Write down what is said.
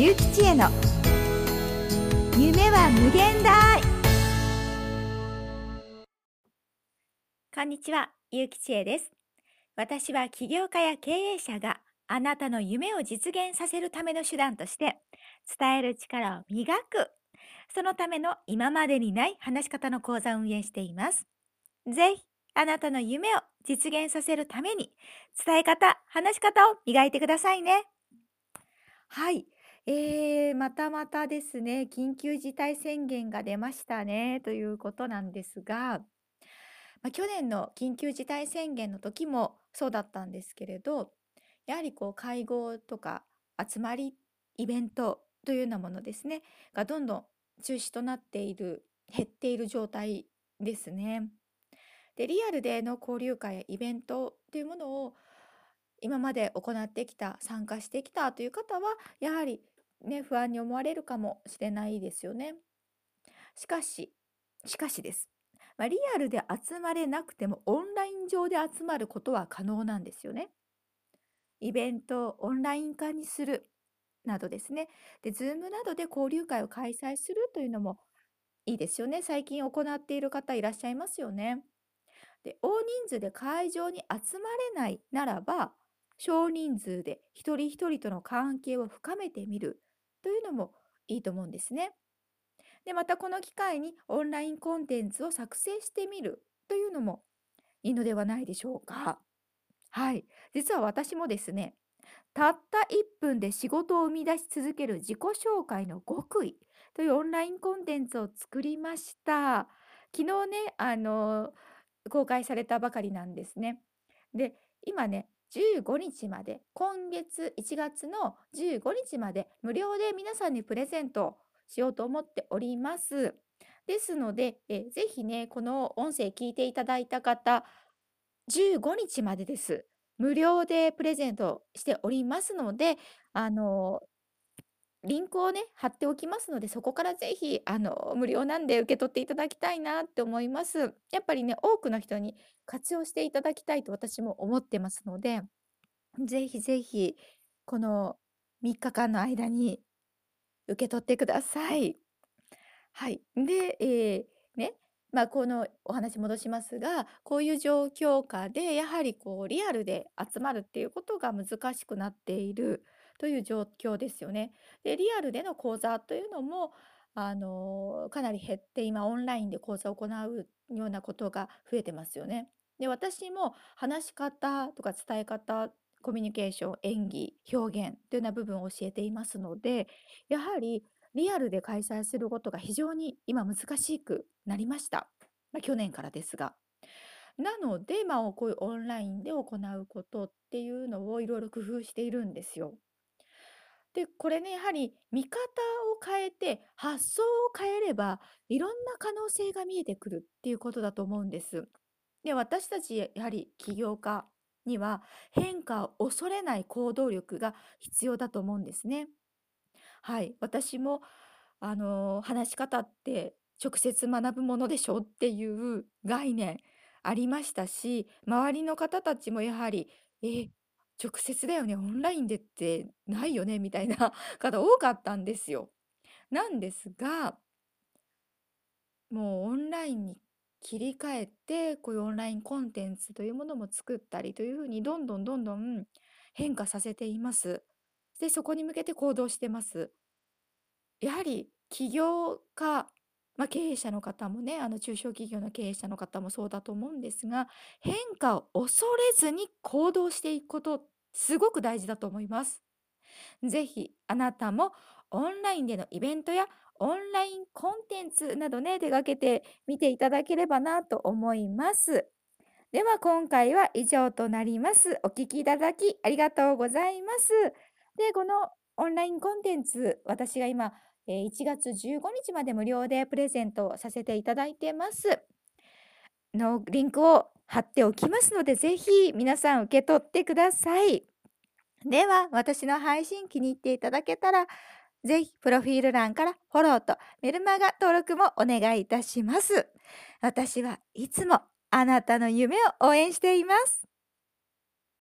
ゆうきちへの。夢は無限大。こんにちは、ゆうきちえです。私は起業家や経営者があなたの夢を実現させるための手段として伝える力を磨く。そのための今までにない話し方の講座を運営しています。ぜひあなたの夢を実現させるために伝え方、話し方を磨いてくださいね。はい。えー、またまたですね、緊急事態宣言が出ましたね、ということなんですが、ま、去年の緊急事態宣言の時もそうだったんですけれど、やはりこう会合とか集まり、イベントというようなものですね、がどんどん中止となっている、減っている状態ですね。でリアルでの交流会やイベントというものを今まで行ってきた参加してきたという方はやはりね不安に思われるかもしれないですよね。しかししかしです、まあ、リアルで集まれなくてもオンライン上で集まることは可能なんですよね。イベントをオンライン化にするなどですね。で、 Zoom などで交流会を開催するというのもいいですよね。最近行っている方いらっしゃいますよね。で大人数で会場に集まれないならば少人数で一人一人との関係を深めてみるというのもいいと思うんですね。でまたこの機会にオンラインコンテンツを作成してみるというのもいいのではないでしょうか。はい。実は私もですね、たった1分で仕事を生み出し続ける自己紹介の極意というオンラインコンテンツを作りました。昨日ね、あの公開されたばかりなんですね。で、今ね、15日まで、今月1月の15日まで無料で皆さんにプレゼントしようと思っております。ですので、えぜひね、この音声聞いていただいた方、15日までです。無料でプレゼントしておりますので、あの、リンクをね、貼っておきますので、そこからぜひ、あの、無料なんで受け取っていただきたいなって思います。やっぱりね、多くの人に活用していただきたいと私も思ってますので、ぜひぜひ、この3日間の間に受け取ってください。はい。で、えーね、まあ、このお話戻しますが、こういう状況下で、やはりこうリアルで集まるっていうことが難しくなっている。という状況ですよね。で、リアルでの講座というのも、あの、かなり減って、今オンラインで講座を行うようなことが増えてますよね。で、私も話し方とか伝え方、コミュニケーション、演技、表現というような部分を教えていますので、やはりリアルで開催することが非常に今難しくなりました。まあ、去年からですが。なので、まあ、こういうオンラインで行うことっていうのをいろいろ工夫しているんですよ。で、これね、やはり見方を変えて、発想を変えれば、いろんな可能性が見えてくるっていうことだと思うんです。で、私たちやはり起業家には変化を恐れない行動力が必要だと思うんですね。はい、私もあの話し方って直接学ぶものでしょっていう概念ありましたし、周りの方たちもやはり、え、直接だよね、オンラインでってないよねみたいな方多かったんですよ。なんですが、もうオンラインに切り替えて、こういうオンラインコンテンツというものも作ったりというふうにどんどんどんどん変化させています。で、そこに向けて行動してます。やはり起業家、まあ、経営者の方もね、あの中小企業の経営者の方もそうだと思うんですが、変化を恐れずに行動していくことすごく大事だと思います。ぜひあなたもオンラインでのイベントやオンラインコンテンツなどね、手がけてみていただければなと思います。では今回は以上となります。お聴きいただきありがとうございます。で、このオンラインコンテンツ、私が今、1月15日まで無料でプレゼントさせていただいてます。のリンクを貼っておきますので、ぜひ皆さん受け取ってください。では、私の配信気に入っていただけたら、ぜひ、プロフィール欄からフォローとメルマガ登録もお願いいたします。私はいつもあなたの夢を応援しています。